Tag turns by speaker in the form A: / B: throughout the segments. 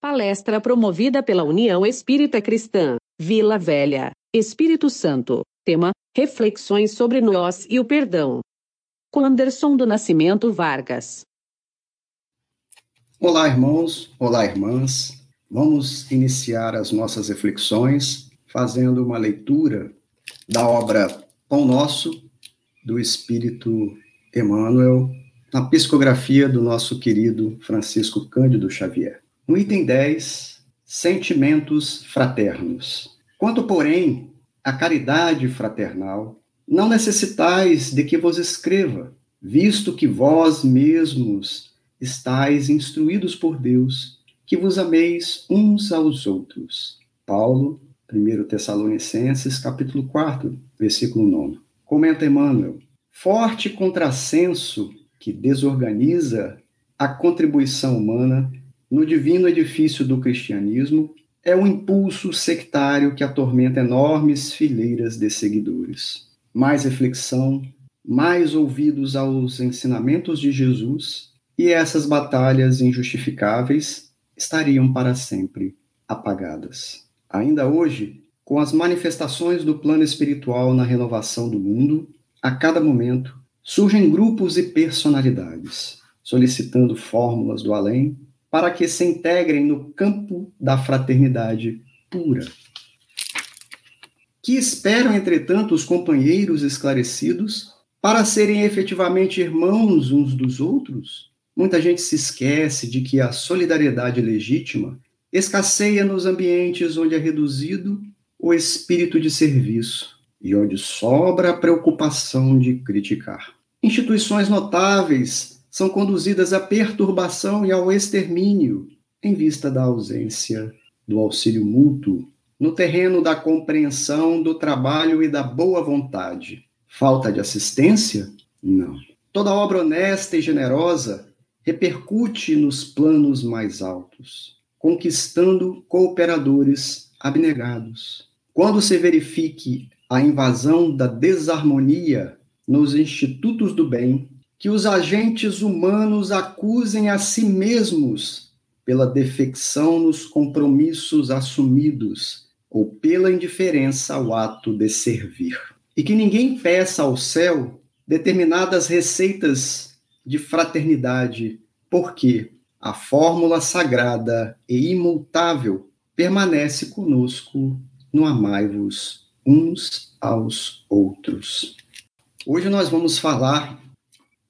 A: Palestra promovida pela União Espírita Cristã, Vila Velha, Espírito Santo. Tema: Reflexões sobre nós e o perdão. Com Anderson do Nascimento Vargas.
B: Olá, irmãos. Olá, irmãs. Vamos iniciar as nossas reflexões fazendo uma leitura da obra Pão Nosso, do Espírito Emmanuel, na psicografia do nosso querido Francisco Cândido Xavier. No item 10, sentimentos fraternos. Quanto, porém, à caridade fraternal, não necessitais de que vos escreva, visto que vós mesmos estáis instruídos por Deus, que vos ameis uns aos outros. Paulo, 1 Tessalonicenses, capítulo 4, versículo 9. Comenta Emmanuel, forte contrassenso que desorganiza a contribuição humana no divino edifício do cristianismo é o impulso sectário que atormenta enormes fileiras de seguidores. Mais reflexão, mais ouvidos aos ensinamentos de Jesus, e essas batalhas injustificáveis estariam para sempre apagadas. Ainda hoje, com as manifestações do plano espiritual na renovação do mundo, a cada momento surgem grupos e personalidades solicitando fórmulas do além para que se integrem no campo da fraternidade pura. Que esperam, entretanto, os companheiros esclarecidos para serem efetivamente irmãos uns dos outros? Muita gente se esquece de que a solidariedade legítima escasseia nos ambientes onde é reduzido o espírito de serviço e onde sobra a preocupação de criticar. Instituições notáveis são conduzidas à perturbação e ao extermínio, em vista da ausência do auxílio mútuo, no terreno da compreensão do trabalho e da boa vontade. Falta de assistência? Não. Toda obra honesta e generosa repercute nos planos mais altos, conquistando cooperadores abnegados. Quando se verifique a invasão da desarmonia nos institutos do bem, que os agentes humanos acusem a si mesmos pela defecção nos compromissos assumidos ou pela indiferença ao ato de servir. E que ninguém peça ao céu determinadas receitas de fraternidade, porque a fórmula sagrada e imutável permanece conosco no amai-vos uns aos outros. Hoje nós vamos falar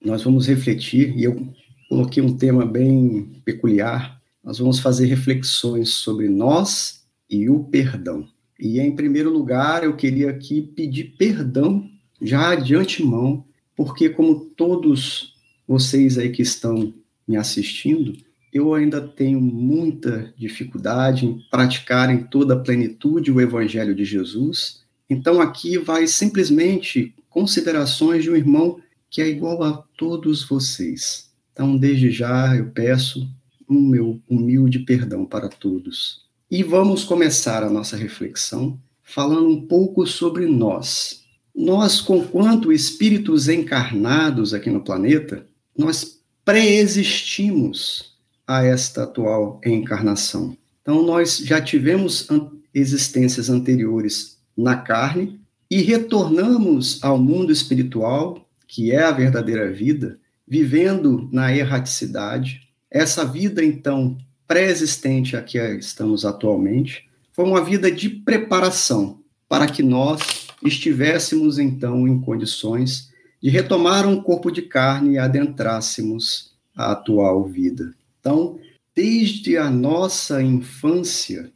B: nós vamos refletir, e eu coloquei um tema bem peculiar, nós vamos fazer reflexões sobre nós e o perdão. E em primeiro lugar, eu queria aqui pedir perdão já de antemão, porque como todos vocês aí que estão me assistindo, eu ainda tenho muita dificuldade em praticar em toda a plenitude o evangelho de Jesus. Então aqui vai simplesmente considerações de um irmão que é igual a todos vocês. Então, desde já, eu peço um meu humilde perdão para todos. E vamos começar a nossa reflexão falando um pouco sobre nós. Nós, conquanto espíritos encarnados aqui no planeta, nós pré-existimos a esta atual encarnação. Então, nós já tivemos existências anteriores na carne e retornamos ao mundo espiritual que é a verdadeira vida, vivendo na erraticidade. Essa vida, então, pré-existente a que estamos atualmente, foi uma vida de preparação para que nós estivéssemos, então, em condições de retomar um corpo de carne e adentrássemos a atual vida. Então, desde a nossa infância,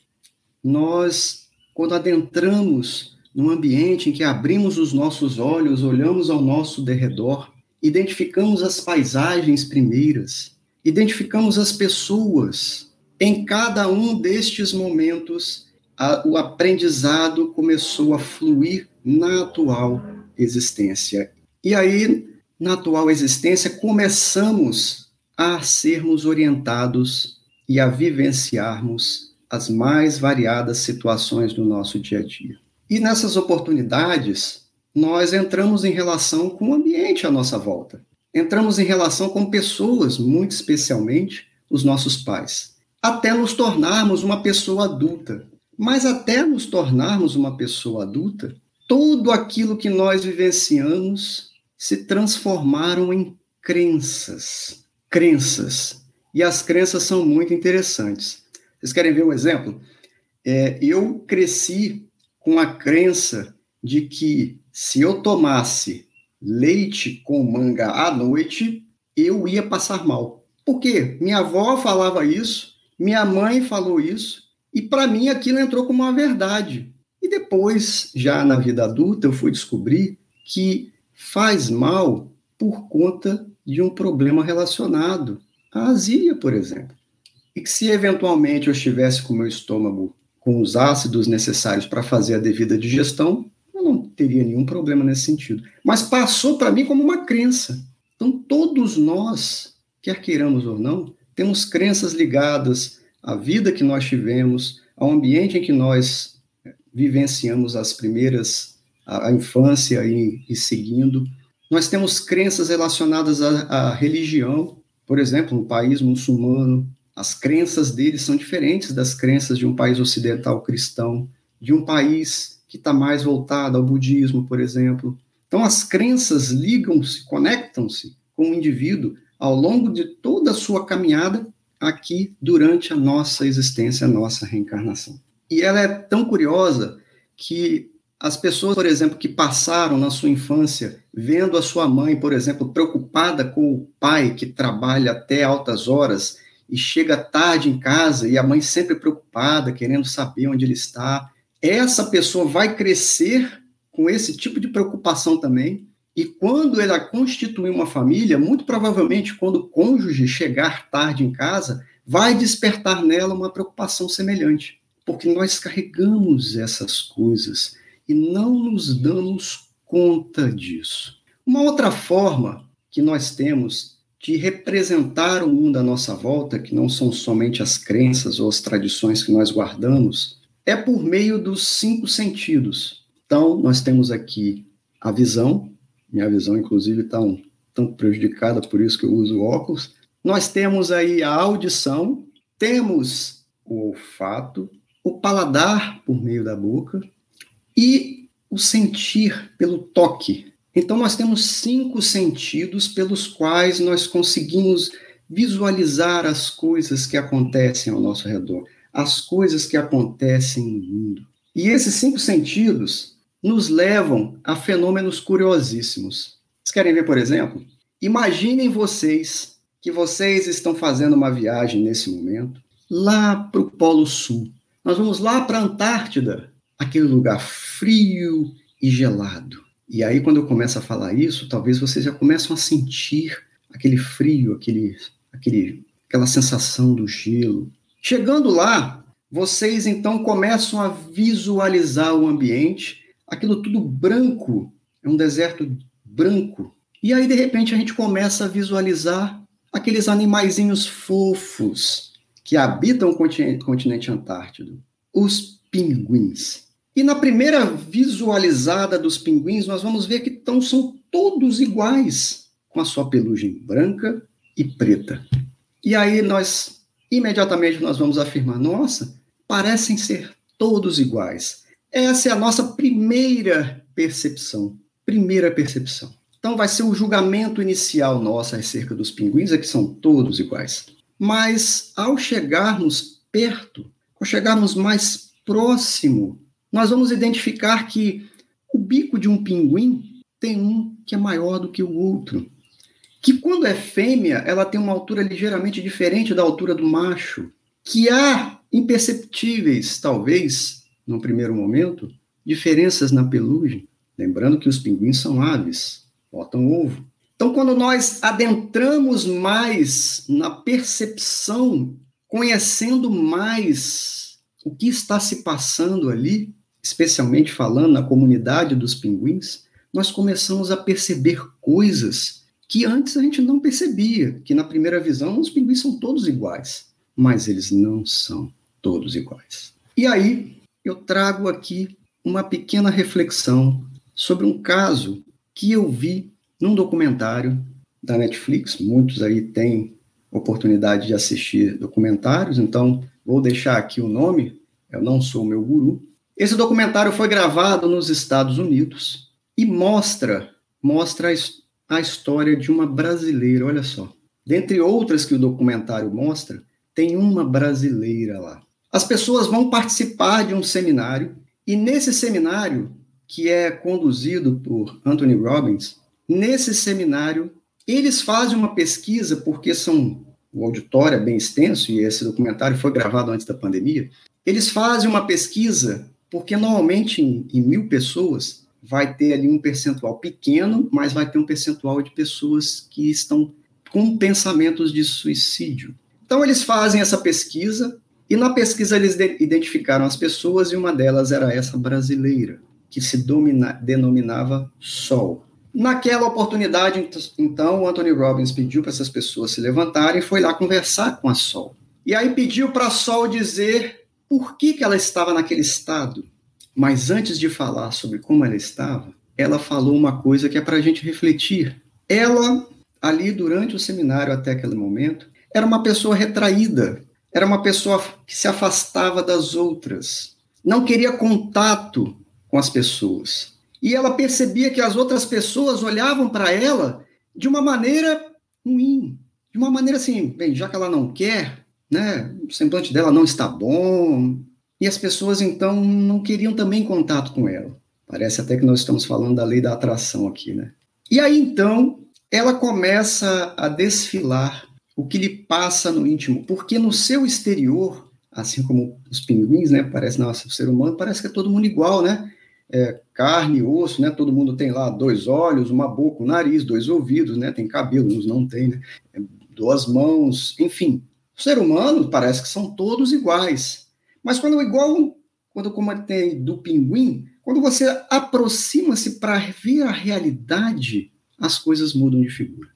B: nós, quando adentramos num ambiente em que abrimos os nossos olhos, olhamos ao nosso derredor, identificamos as paisagens primeiras, identificamos as pessoas. Em cada um destes momentos, a, o aprendizado começou a fluir na atual existência. E aí, na atual existência, começamos a sermos orientados e a vivenciarmos as mais variadas situações do nosso dia a dia. E nessas oportunidades, nós entramos em relação com o ambiente à nossa volta. Entramos em relação com pessoas, muito especialmente os nossos pais. até nos tornarmos uma pessoa adulta. Mas até nos tornarmos uma pessoa adulta, tudo aquilo que nós vivenciamos se transformaram em crenças. Crenças. E as crenças são muito interessantes. Vocês querem ver um exemplo? É, eu cresci com a crença de que se eu tomasse leite com manga à noite, eu ia passar mal. Por quê? Minha avó falava isso, minha mãe falou isso, e para mim aquilo entrou como uma verdade. E depois, já na vida adulta, eu fui descobrir que faz mal por conta de um problema relacionado à azia, por exemplo. E que se eventualmente eu estivesse com o meu estômago com os ácidos necessários para fazer a devida digestão, eu não teria nenhum problema nesse sentido. Mas passou para mim como uma crença. Então, todos nós, quer queiramos ou não, temos crenças ligadas à vida que nós tivemos, ao ambiente em que nós vivenciamos as primeiras, a, a infância e, e, seguindo. Nós temos crenças relacionadas à, à religião, por exemplo, no país muçulmano, as crenças deles são diferentes das crenças de um país ocidental cristão, de um país que está mais voltado ao budismo, por exemplo. Então, as crenças ligam-se, conectam-se com o indivíduo ao longo de toda a sua caminhada aqui durante a nossa existência, a nossa reencarnação. E ela é tão curiosa que as pessoas, por exemplo, que passaram na sua infância vendo a sua mãe, por exemplo, preocupada com o pai que trabalha até altas horas e chega tarde em casa e a mãe sempre preocupada, querendo saber onde ele está. Essa pessoa vai crescer com esse tipo de preocupação também. E quando ela constituir uma família, muito provavelmente quando o cônjuge chegar tarde em casa, vai despertar nela uma preocupação semelhante. Porque nós carregamos essas coisas e não nos damos conta disso. Uma outra forma que nós temos de representar o mundo à nossa volta, que não são somente as crenças ou as tradições que nós guardamos, é por meio dos cinco sentidos. Então, nós temos aqui a visão, minha visão, inclusive, está um tanto prejudicada, por isso que eu uso óculos. Nós temos aí a audição, temos o olfato, o paladar por meio da boca e o sentir pelo toque. Então, nós temos cinco sentidos pelos quais nós conseguimos visualizar as coisas que acontecem ao nosso redor, as coisas que acontecem no mundo. E esses cinco sentidos nos levam a fenômenos curiosíssimos. Vocês querem ver, por exemplo? Imaginem vocês que vocês estão fazendo uma viagem nesse momento lá para o Polo Sul. Nós vamos lá para a Antártida, aquele lugar frio e gelado. E aí, quando eu começo a falar isso, talvez vocês já começam a sentir aquele frio, aquele, aquele, aquela sensação do gelo. Chegando lá, vocês então começam a visualizar o ambiente, aquilo tudo branco, é um deserto branco. E aí, de repente, a gente começa a visualizar aqueles animaizinhos fofos que habitam o continente, continente antártido, os pinguins. E na primeira visualizada dos pinguins, nós vamos ver que tão, são todos iguais, com a sua pelugem branca e preta. E aí nós, imediatamente, nós vamos afirmar, nossa, parecem ser todos iguais. Essa é a nossa primeira percepção, primeira percepção. Então vai ser o julgamento inicial nosso acerca dos pinguins, é que são todos iguais. Mas ao chegarmos perto, ao chegarmos mais próximo nós vamos identificar que o bico de um pinguim tem um que é maior do que o outro. Que quando é fêmea, ela tem uma altura ligeiramente diferente da altura do macho. Que há imperceptíveis, talvez, no primeiro momento, diferenças na pelugem. Lembrando que os pinguins são aves, botam ovo. Então, quando nós adentramos mais na percepção, conhecendo mais o que está se passando ali, especialmente falando na comunidade dos pinguins, nós começamos a perceber coisas que antes a gente não percebia, que na primeira visão os pinguins são todos iguais, mas eles não são todos iguais. E aí eu trago aqui uma pequena reflexão sobre um caso que eu vi num documentário da Netflix, muitos aí têm oportunidade de assistir documentários, então vou deixar aqui o nome, eu não sou meu guru. Esse documentário foi gravado nos Estados Unidos e mostra mostra a, história de uma brasileira, olha só. Dentre outras que o documentário mostra, tem uma brasileira lá. As pessoas vão participar de um seminário e nesse seminário, que é conduzido por Anthony Robbins, nesse seminário eles fazem uma pesquisa porque são o auditório é bem extenso e esse documentário foi gravado antes da pandemia. Eles fazem uma pesquisa porque normalmente em, em mil pessoas vai ter ali um percentual pequeno, mas vai ter um percentual de pessoas que estão com pensamentos de suicídio. Então, eles fazem essa pesquisa, e na pesquisa eles identificaram as pessoas, e uma delas era essa brasileira, que se domina, denominava Sol. Naquela oportunidade, então, o Anthony Robbins pediu para essas pessoas se levantarem e foi lá conversar com a Sol. E aí pediu para a Sol dizer por que, que ela estava naquele estado. Mas antes de falar sobre como ela estava, ela falou uma coisa que é para a gente refletir. Ela, ali durante o seminário até aquele momento, era uma pessoa retraída, era uma pessoa que se afastava das outras, não queria contato com as pessoas. E ela percebia que as outras pessoas olhavam para ela de uma maneira ruim, de uma maneira assim, bem, já que ela não quer, né, o semblante dela não está bom, e as pessoas então não queriam também contato com ela. Parece até que nós estamos falando da lei da atração aqui, né? E aí então ela começa a desfilar o que lhe passa no íntimo, porque no seu exterior, assim como os pinguins, né, parece nosso ser humano, parece que é todo mundo igual, né? É, carne, osso, né? Todo mundo tem lá dois olhos, uma boca, um nariz, dois ouvidos, né? Tem cabelo, uns não tem, né? É, duas mãos, enfim. O ser humano parece que são todos iguais. Mas quando igual quando eu comentei do pinguim, quando você aproxima-se para ver a realidade, as coisas mudam de figura.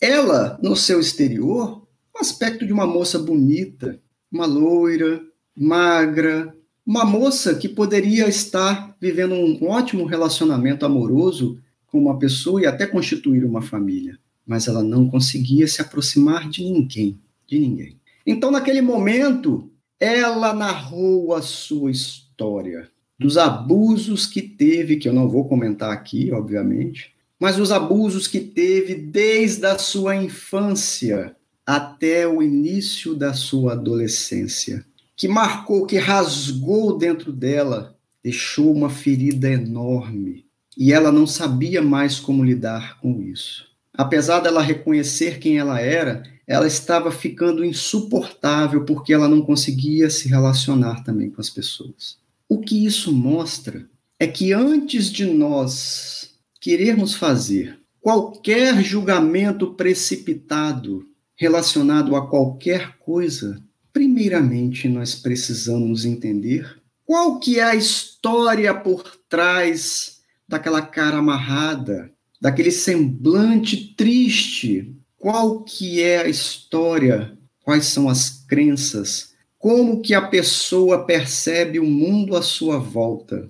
B: Ela, no seu exterior, o aspecto de uma moça bonita, uma loira, magra, uma moça que poderia estar vivendo um ótimo relacionamento amoroso com uma pessoa e até constituir uma família, mas ela não conseguia se aproximar de ninguém, de ninguém. Então, naquele momento, ela narrou a sua história dos abusos que teve, que eu não vou comentar aqui, obviamente, mas os abusos que teve desde a sua infância até o início da sua adolescência, que marcou, que rasgou dentro dela, deixou uma ferida enorme e ela não sabia mais como lidar com isso. Apesar dela reconhecer quem ela era, ela estava ficando insuportável porque ela não conseguia se relacionar também com as pessoas. O que isso mostra é que antes de nós querermos fazer qualquer julgamento precipitado relacionado a qualquer coisa, primeiramente nós precisamos entender qual que é a história por trás daquela cara amarrada, daquele semblante triste qual que é a história, quais são as crenças, como que a pessoa percebe o mundo à sua volta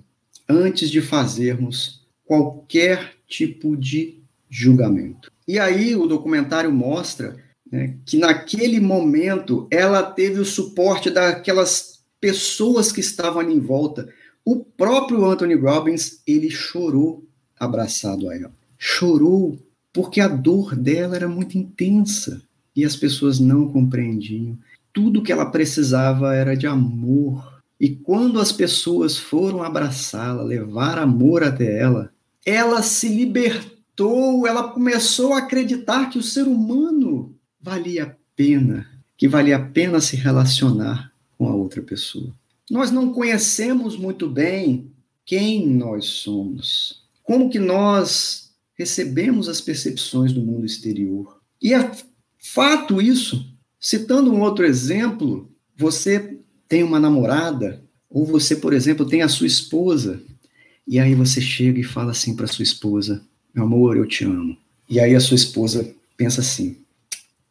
B: antes de fazermos qualquer tipo de julgamento. E aí o documentário mostra né, que naquele momento ela teve o suporte daquelas pessoas que estavam ali em volta. O próprio Anthony Robbins, ele chorou abraçado a ela. Chorou porque a dor dela era muito intensa e as pessoas não compreendiam. Tudo que ela precisava era de amor. E quando as pessoas foram abraçá-la, levar amor até ela, ela se libertou, ela começou a acreditar que o ser humano valia a pena, que valia a pena se relacionar com a outra pessoa. Nós não conhecemos muito bem quem nós somos, como que nós recebemos as percepções do mundo exterior. E é fato isso. Citando um outro exemplo, você tem uma namorada, ou você, por exemplo, tem a sua esposa, e aí você chega e fala assim para sua esposa: Meu amor, eu te amo. E aí a sua esposa pensa assim: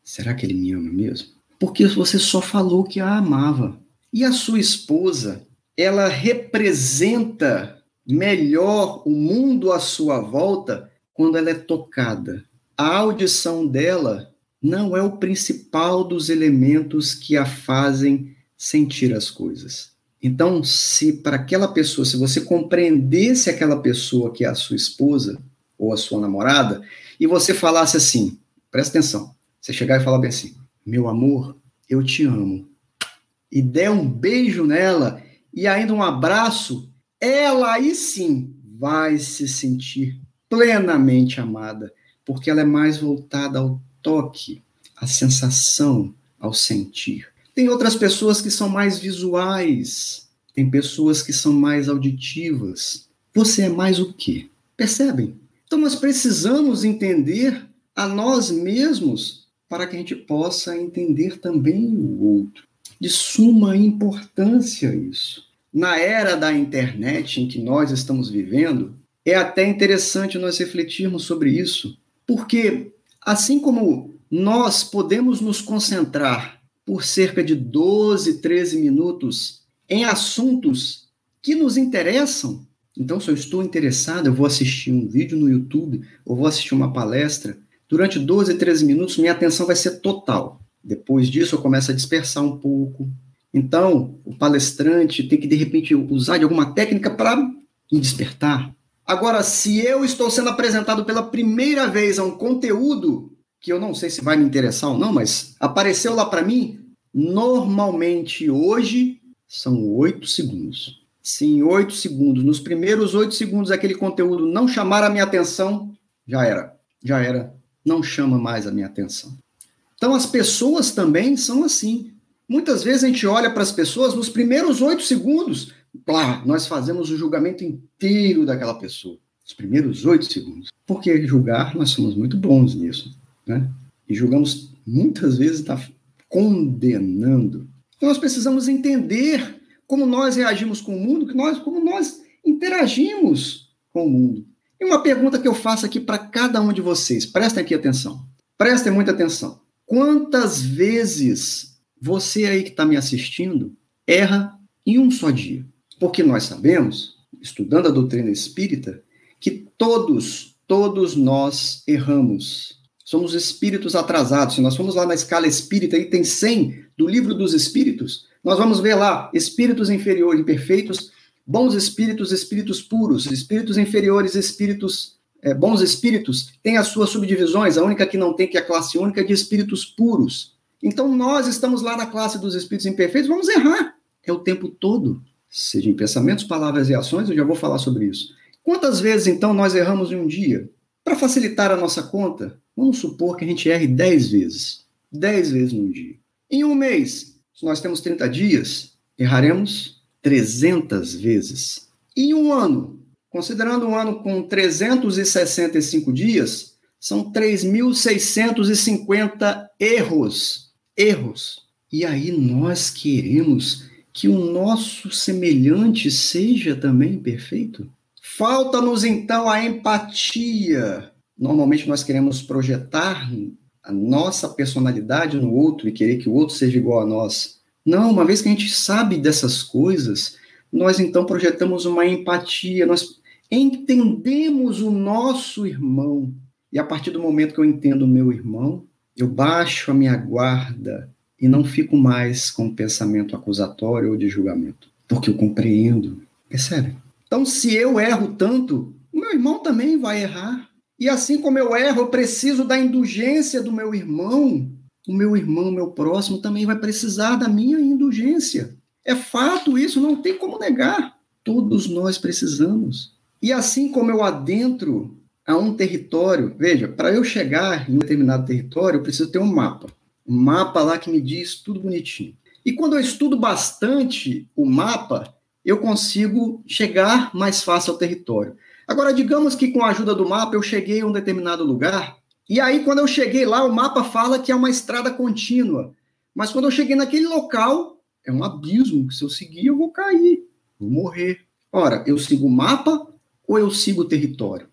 B: Será que ele me ama mesmo? Porque você só falou que a amava. E a sua esposa, ela representa melhor o mundo à sua volta quando ela é tocada. A audição dela não é o principal dos elementos que a fazem sentir as coisas. Então, se para aquela pessoa, se você compreendesse aquela pessoa que é a sua esposa ou a sua namorada, e você falasse assim, presta atenção, você chegar e falar bem assim, meu amor, eu te amo, e der um beijo nela e ainda um abraço, ela aí sim vai se sentir plenamente amada, porque ela é mais voltada ao toque, à sensação, ao sentir. Tem outras pessoas que são mais visuais, tem pessoas que são mais auditivas. Você é mais o quê? Percebem? Então nós precisamos entender a nós mesmos para que a gente possa entender também o outro. De suma importância isso. Na era da internet em que nós estamos vivendo, é até interessante nós refletirmos sobre isso, porque assim como nós podemos nos concentrar por cerca de 12, 13 minutos em assuntos que nos interessam. Então, se eu estou interessado, eu vou assistir um vídeo no YouTube ou vou assistir uma palestra. Durante 12, 13 minutos, minha atenção vai ser total. Depois disso, eu começo a dispersar um pouco. Então, o palestrante tem que, de repente, usar de alguma técnica para me despertar. Agora, se eu estou sendo apresentado pela primeira vez a um conteúdo que eu não sei se vai me interessar ou não, mas apareceu lá para mim, normalmente hoje são oito segundos. Se em oito segundos, nos primeiros oito segundos, aquele conteúdo não chamar a minha atenção, já era, já era, não chama mais a minha atenção. Então as pessoas também são assim. Muitas vezes a gente olha para as pessoas nos primeiros oito segundos, lá, nós fazemos o julgamento inteiro daquela pessoa. Os primeiros oito segundos. Porque julgar, nós somos muito bons nisso né? E julgamos muitas vezes está condenando. Então nós precisamos entender como nós reagimos com o mundo, que nós, como nós interagimos com o mundo. E uma pergunta que eu faço aqui para cada um de vocês, prestem aqui atenção. Prestem muita atenção. Quantas vezes você aí que está me assistindo erra em um só dia? Porque nós sabemos, estudando a doutrina espírita, que todos, todos nós erramos somos espíritos atrasados. Se nós formos lá na escala espírita, item 100 do livro dos espíritos, nós vamos ver lá espíritos inferiores, imperfeitos, bons espíritos, espíritos puros, espíritos inferiores, espíritos é, bons espíritos, tem as suas subdivisões, a única que não tem, que é a classe única, é de espíritos puros. Então nós estamos lá na classe dos espíritos imperfeitos, vamos errar. É o tempo todo, seja em pensamentos, palavras e ações, eu já vou falar sobre isso. Quantas vezes então nós erramos em um dia? Para facilitar a nossa conta, Vamos supor que a gente erre 10 vezes. 10 vezes num dia. Em um mês, se nós temos 30 dias, erraremos 300 vezes. Em um ano, considerando um ano com 365 dias, são 3.650 erros. Erros. E aí nós queremos que o nosso semelhante seja também perfeito? Falta-nos então a empatia Normalmente nós queremos projetar a nossa personalidade no outro e querer que o outro seja igual a nós. Não, uma vez que a gente sabe dessas coisas, nós então projetamos uma empatia, nós entendemos o nosso irmão. E a partir do momento que eu entendo o meu irmão, eu baixo a minha guarda e não fico mais com pensamento acusatório ou de julgamento, porque eu compreendo. Percebe? Então, se eu erro tanto, o meu irmão também vai errar. E assim como eu erro, eu preciso da indulgência do meu irmão. O meu irmão, meu próximo, também vai precisar da minha indulgência. É fato isso, não tem como negar. Todos nós precisamos. E assim como eu adentro a um território, veja, para eu chegar em um determinado território, eu preciso ter um mapa. Um mapa lá que me diz tudo bonitinho. E quando eu estudo bastante o mapa, eu consigo chegar mais fácil ao território. Agora, digamos que com a ajuda do mapa eu cheguei a um determinado lugar, e aí quando eu cheguei lá, o mapa fala que é uma estrada contínua. Mas quando eu cheguei naquele local, é um abismo, que se eu seguir eu vou cair, vou morrer. Ora, eu sigo o mapa ou eu sigo o território?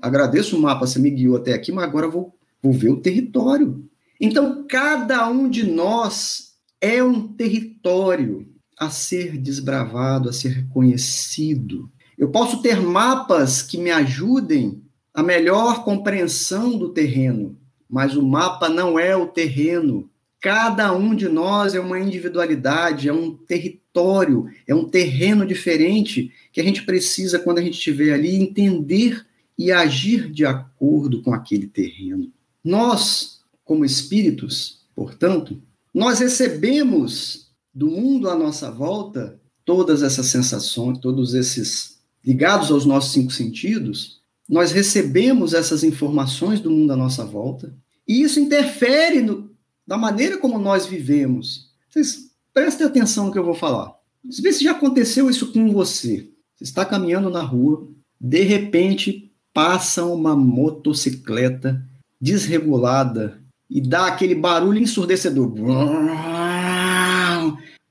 B: Agradeço o mapa, você me guiou até aqui, mas agora eu vou, vou ver o território. Então, cada um de nós é um território a ser desbravado, a ser reconhecido. Eu posso ter mapas que me ajudem a melhor compreensão do terreno, mas o mapa não é o terreno. Cada um de nós é uma individualidade, é um território, é um terreno diferente que a gente precisa, quando a gente estiver ali, entender e agir de acordo com aquele terreno. Nós, como espíritos, portanto, nós recebemos do mundo à nossa volta todas essas sensações, todos esses ligados aos nossos cinco sentidos, nós recebemos essas informações do mundo à nossa volta, e isso interfere no, da maneira como nós vivemos. Vocês prestem atenção no que eu vou falar. Vê se já aconteceu isso com você. Você está caminhando na rua, de repente passa uma motocicleta desregulada e dá aquele barulho ensurdecedor.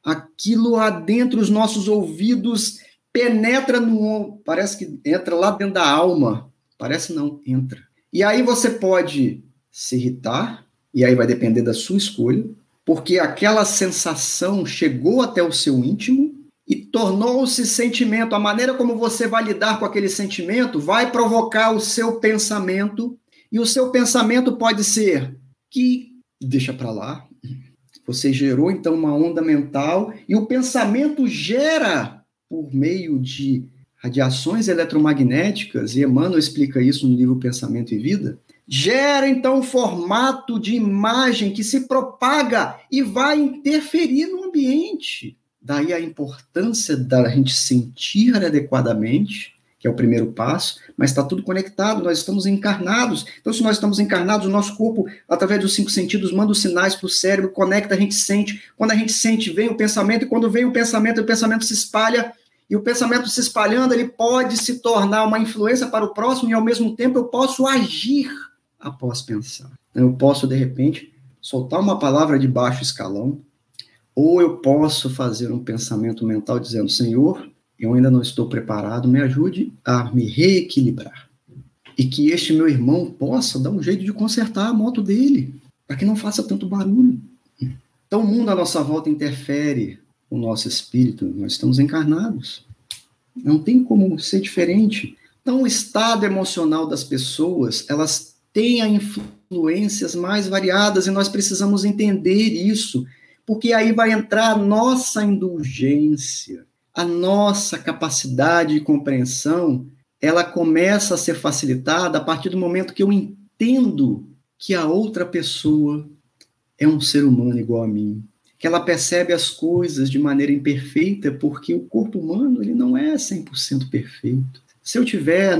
B: Aquilo adentro os nossos ouvidos penetra no. Parece que entra lá dentro da alma. Parece não, entra. E aí você pode se irritar, e aí vai depender da sua escolha, porque aquela sensação chegou até o seu íntimo e tornou-se sentimento. A maneira como você vai lidar com aquele sentimento vai provocar o seu pensamento, e o seu pensamento pode ser que deixa para lá. Você gerou então uma onda mental e o pensamento gera por meio de radiações eletromagnéticas, e Emmanuel explica isso no livro Pensamento e Vida, gera então um formato de imagem que se propaga e vai interferir no ambiente. Daí a importância da gente sentir adequadamente, que é o primeiro passo, mas está tudo conectado, nós estamos encarnados. Então, se nós estamos encarnados, o nosso corpo, através dos cinco sentidos, manda os sinais para o cérebro, conecta, a gente sente. Quando a gente sente, vem o pensamento, e quando vem o pensamento, o pensamento se espalha e o pensamento se espalhando, ele pode se tornar uma influência para o próximo e, ao mesmo tempo, eu posso agir após pensar. Então, eu posso, de repente, soltar uma palavra de baixo escalão, ou eu posso fazer um pensamento mental dizendo: Senhor, eu ainda não estou preparado, me ajude a me reequilibrar. E que este meu irmão possa dar um jeito de consertar a moto dele, para que não faça tanto barulho. Então, o mundo à nossa volta interfere o nosso espírito, nós estamos encarnados. Não tem como ser diferente. Então, o estado emocional das pessoas, elas têm influências mais variadas e nós precisamos entender isso, porque aí vai entrar a nossa indulgência, a nossa capacidade de compreensão, ela começa a ser facilitada a partir do momento que eu entendo que a outra pessoa é um ser humano igual a mim, que ela percebe as coisas de maneira imperfeita, porque o corpo humano ele não é 100% perfeito. Se eu tiver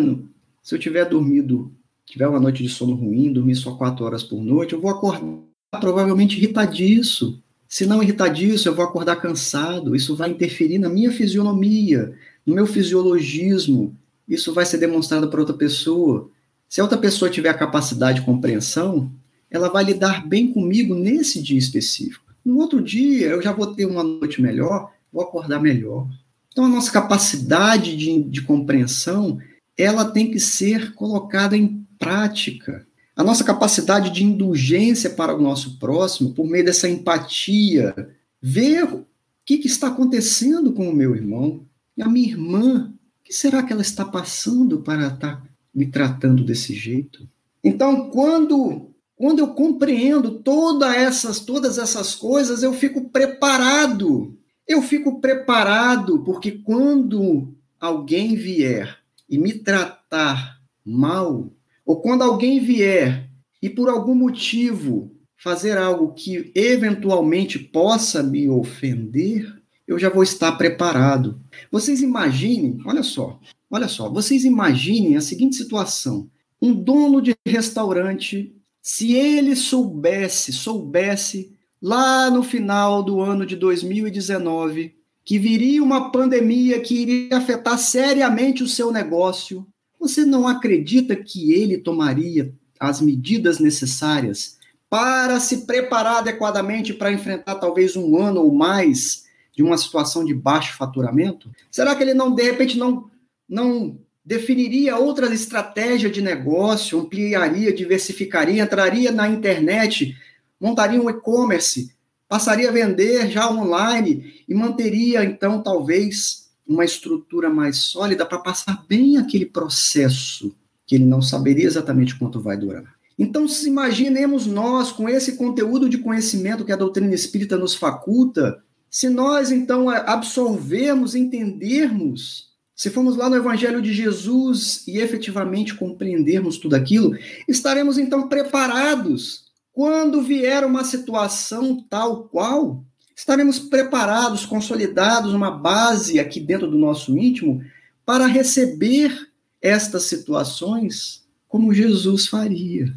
B: se eu tiver dormido, tiver uma noite de sono ruim, dormir só quatro horas por noite, eu vou acordar provavelmente irritadiço. Se não irritadiço, eu vou acordar cansado. Isso vai interferir na minha fisionomia, no meu fisiologismo. Isso vai ser demonstrado para outra pessoa. Se a outra pessoa tiver a capacidade de compreensão, ela vai lidar bem comigo nesse dia específico. No outro dia, eu já vou ter uma noite melhor, vou acordar melhor. Então, a nossa capacidade de, de compreensão, ela tem que ser colocada em prática. A nossa capacidade de indulgência para o nosso próximo, por meio dessa empatia, ver o que, que está acontecendo com o meu irmão e a minha irmã. O que será que ela está passando para estar me tratando desse jeito? Então, quando quando eu compreendo todas essas, todas essas coisas, eu fico preparado. Eu fico preparado, porque quando alguém vier e me tratar mal, ou quando alguém vier e por algum motivo fazer algo que eventualmente possa me ofender, eu já vou estar preparado. Vocês imaginem, olha só, olha só, vocês imaginem a seguinte situação: um dono de restaurante se ele soubesse, soubesse lá no final do ano de 2019 que viria uma pandemia que iria afetar seriamente o seu negócio, você não acredita que ele tomaria as medidas necessárias para se preparar adequadamente para enfrentar talvez um ano ou mais de uma situação de baixo faturamento? Será que ele não, de repente, não, não definiria outras estratégias de negócio, ampliaria, diversificaria, entraria na internet, montaria um e-commerce, passaria a vender já online e manteria, então, talvez, uma estrutura mais sólida para passar bem aquele processo que ele não saberia exatamente quanto vai durar. Então, imaginemos nós, com esse conteúdo de conhecimento que a doutrina espírita nos faculta, se nós, então, absorvermos, entendermos, se formos lá no Evangelho de Jesus e efetivamente compreendermos tudo aquilo, estaremos, então, preparados quando vier uma situação tal qual, estaremos preparados, consolidados, uma base aqui dentro do nosso íntimo para receber estas situações como Jesus faria,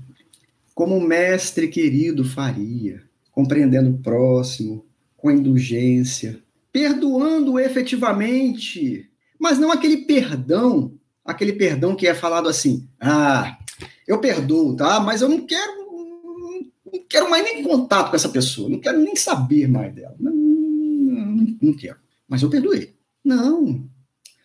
B: como o mestre querido faria, compreendendo o próximo, com indulgência, perdoando efetivamente, mas não aquele perdão, aquele perdão que é falado assim: "Ah, eu perdoo, tá? Mas eu não quero quero mais nem contato com essa pessoa, não quero nem saber mais dela. Não, não, não quero. Mas eu perdoei. Não,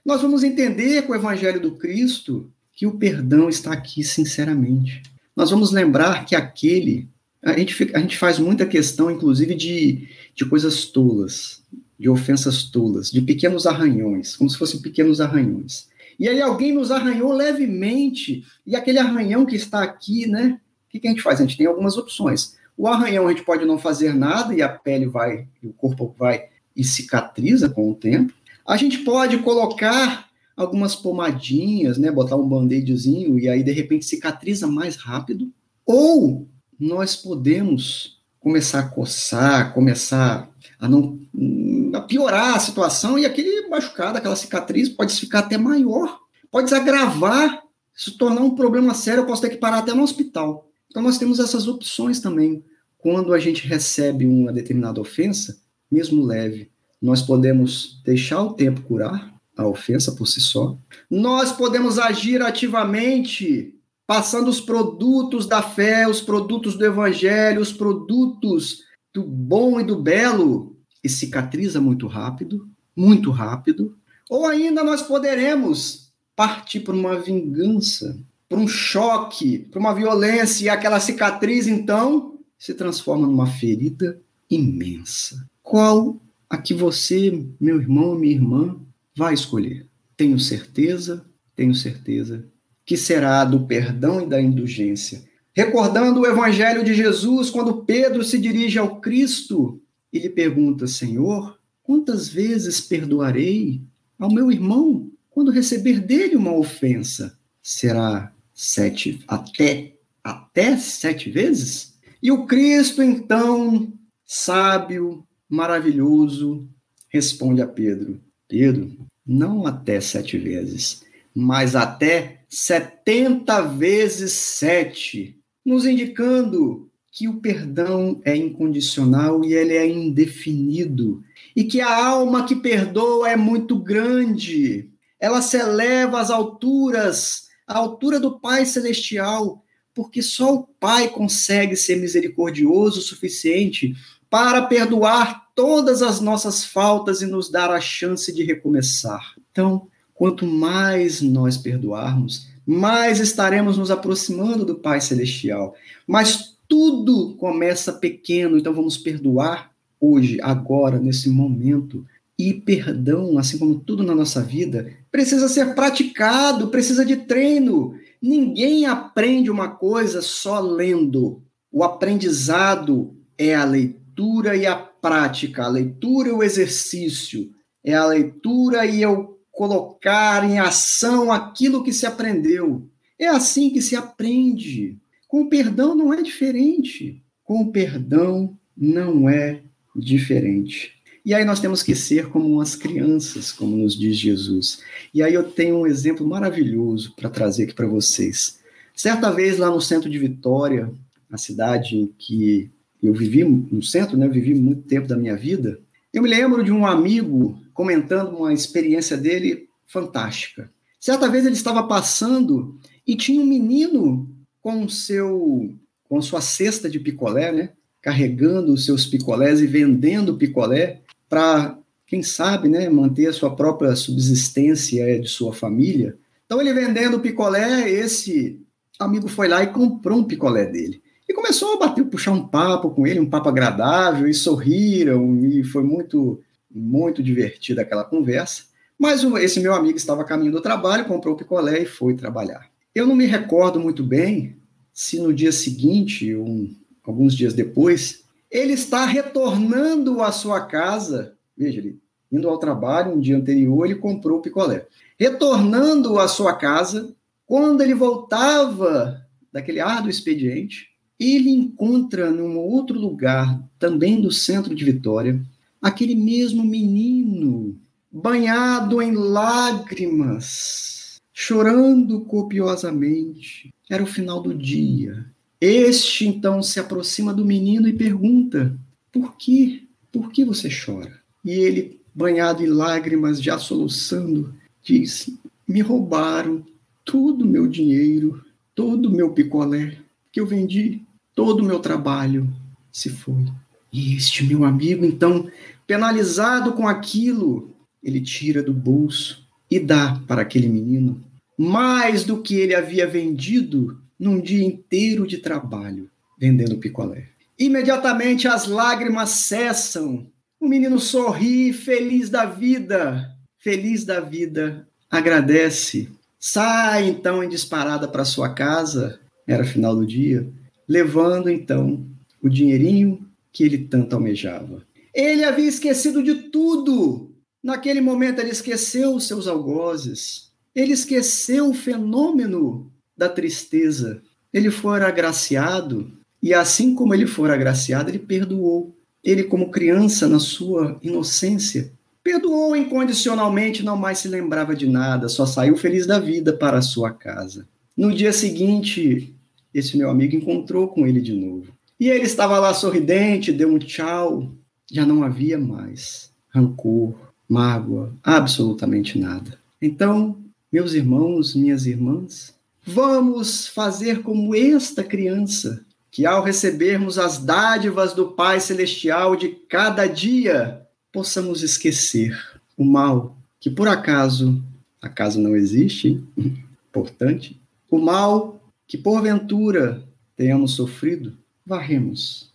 B: nós vamos entender com o Evangelho do Cristo que o perdão está aqui sinceramente. Nós vamos lembrar que aquele. A gente, a gente faz muita questão, inclusive, de, de coisas tolas, de ofensas tolas, de pequenos arranhões, como se fossem pequenos arranhões. E aí alguém nos arranhou levemente, e aquele arranhão que está aqui, né? O que, a gente faz? A gente tem algumas opções. O arranhão a gente pode não fazer nada e a pele vai, o corpo vai e cicatriza com o tempo. A gente pode colocar algumas pomadinhas, né, botar um band-aidzinho e aí de repente cicatriza mais rápido, ou nós podemos começar a coçar, começar a não a piorar a situação e aquele machucado, aquela cicatriz pode ficar até maior, pode agravar, se tornar um problema sério, eu posso ter que parar até no hospital. Então nós temos essas opções também. Quando a gente recebe uma determinada ofensa, mesmo leve, nós podemos deixar o tempo curar a ofensa por si só. Nós podemos agir ativamente, passando os produtos da fé, os produtos do evangelho, os produtos do bom e do belo, e cicatriza muito rápido, muito rápido. Ou ainda nós poderemos partir para uma vingança, para um choque, para uma violência, e aquela cicatriz, então, se transforma numa ferida imensa. Qual a que você, meu irmão, minha irmã, vai escolher. Tenho certeza, tenho certeza que será do perdão e da indulgência. Recordando o evangelho de Jesus, quando Pedro se dirige ao Cristo e lhe pergunta: Senhor, quantas vezes perdoarei ao meu irmão quando receber dele uma ofensa? Será sete, até, até sete vezes? E o Cristo, então, sábio, maravilhoso, responde a Pedro: Pedro, não até sete vezes, mas até setenta vezes sete, nos indicando que o perdão é incondicional e ele é indefinido, e que a alma que perdoa é muito grande, ela se eleva às alturas, à altura do Pai Celestial, porque só o Pai consegue ser misericordioso o suficiente para perdoar todas as nossas faltas e nos dar a chance de recomeçar. Então, quanto mais nós perdoarmos, mais estaremos nos aproximando do Pai Celestial. Mas tudo começa pequeno, então vamos perdoar hoje, agora, nesse momento. E perdão, assim como tudo na nossa vida, precisa ser praticado, precisa de treino. Ninguém aprende uma coisa só lendo. O aprendizado é a leitura e a prática, a leitura e o exercício, é a leitura e eu colocar em ação aquilo que se aprendeu. É assim que se aprende. Com o perdão não é diferente. Com o perdão não é diferente. E aí nós temos que ser como umas crianças, como nos diz Jesus. E aí eu tenho um exemplo maravilhoso para trazer aqui para vocês. Certa vez lá no centro de Vitória, a cidade em que eu vivi no centro, né? Vivi muito tempo da minha vida. Eu me lembro de um amigo comentando uma experiência dele fantástica. Certa vez ele estava passando e tinha um menino com seu com sua cesta de picolé, né? Carregando os seus picolés e vendendo picolé para, quem sabe, né, manter a sua própria subsistência de sua família. Então ele vendendo picolé, esse amigo foi lá e comprou um picolé dele. E começou a bater, puxar um papo com ele, um papo agradável, e sorriram, e foi muito, muito divertida aquela conversa. Mas esse meu amigo estava a caminho do trabalho, comprou o picolé e foi trabalhar. Eu não me recordo muito bem se no dia seguinte, ou alguns dias depois, ele está retornando à sua casa. Veja, ele indo ao trabalho, um dia anterior, ele comprou o picolé. Retornando à sua casa, quando ele voltava daquele árduo expediente, ele encontra num outro lugar, também do centro de Vitória, aquele mesmo menino, banhado em lágrimas, chorando copiosamente. Era o final do dia. Este então se aproxima do menino e pergunta: Por que? Por que você chora? E ele, banhado em lágrimas, já soluçando, diz: Me roubaram todo o meu dinheiro, todo o meu picolé que eu vendi, todo o meu trabalho se foi. E este meu amigo, então, penalizado com aquilo, ele tira do bolso e dá para aquele menino mais do que ele havia vendido num dia inteiro de trabalho vendendo picolé. Imediatamente as lágrimas cessam. O menino sorri, feliz da vida, feliz da vida, agradece. Sai então em disparada para sua casa, era final do dia, levando então o dinheirinho que ele tanto almejava. Ele havia esquecido de tudo. Naquele momento ele esqueceu os seus algozes. Ele esqueceu o fenômeno da tristeza. Ele foi agraciado e assim como ele for agraciado, ele perdoou. Ele como criança na sua inocência, perdoou incondicionalmente, não mais se lembrava de nada, só saiu feliz da vida para a sua casa. No dia seguinte, esse meu amigo encontrou com ele de novo. E ele estava lá sorridente, deu um tchau. Já não havia mais rancor, mágoa, absolutamente nada. Então, meus irmãos, minhas irmãs, vamos fazer como esta criança, que ao recebermos as dádivas do Pai Celestial de cada dia, possamos esquecer o mal que por acaso, acaso não existe, importante, o mal que porventura tenhamos sofrido, varremos.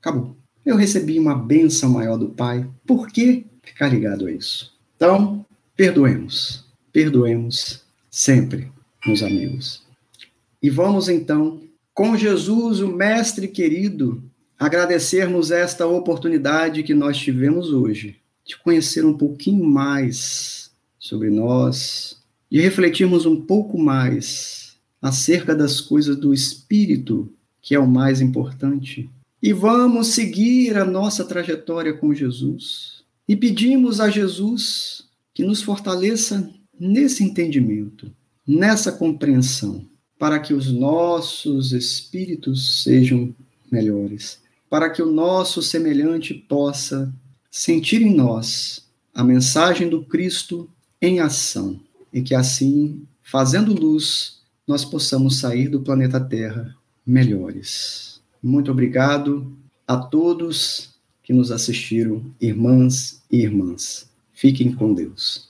B: Acabou. Eu recebi uma benção maior do Pai. Por que ficar ligado a isso? Então, perdoemos. Perdoemos sempre, meus amigos. E vamos então, com Jesus, o Mestre querido, agradecermos esta oportunidade que nós tivemos hoje de conhecer um pouquinho mais sobre nós, de refletirmos um pouco mais acerca das coisas do Espírito, que é o mais importante. E vamos seguir a nossa trajetória com Jesus. E pedimos a Jesus que nos fortaleça nesse entendimento, nessa compreensão, para que os nossos espíritos sejam melhores para que o nosso semelhante possa sentir em nós a mensagem do Cristo em ação e que assim, fazendo luz, nós possamos sair do planeta Terra melhores. Muito obrigado a todos que nos assistiram, irmãs e irmãs. Fiquem com Deus.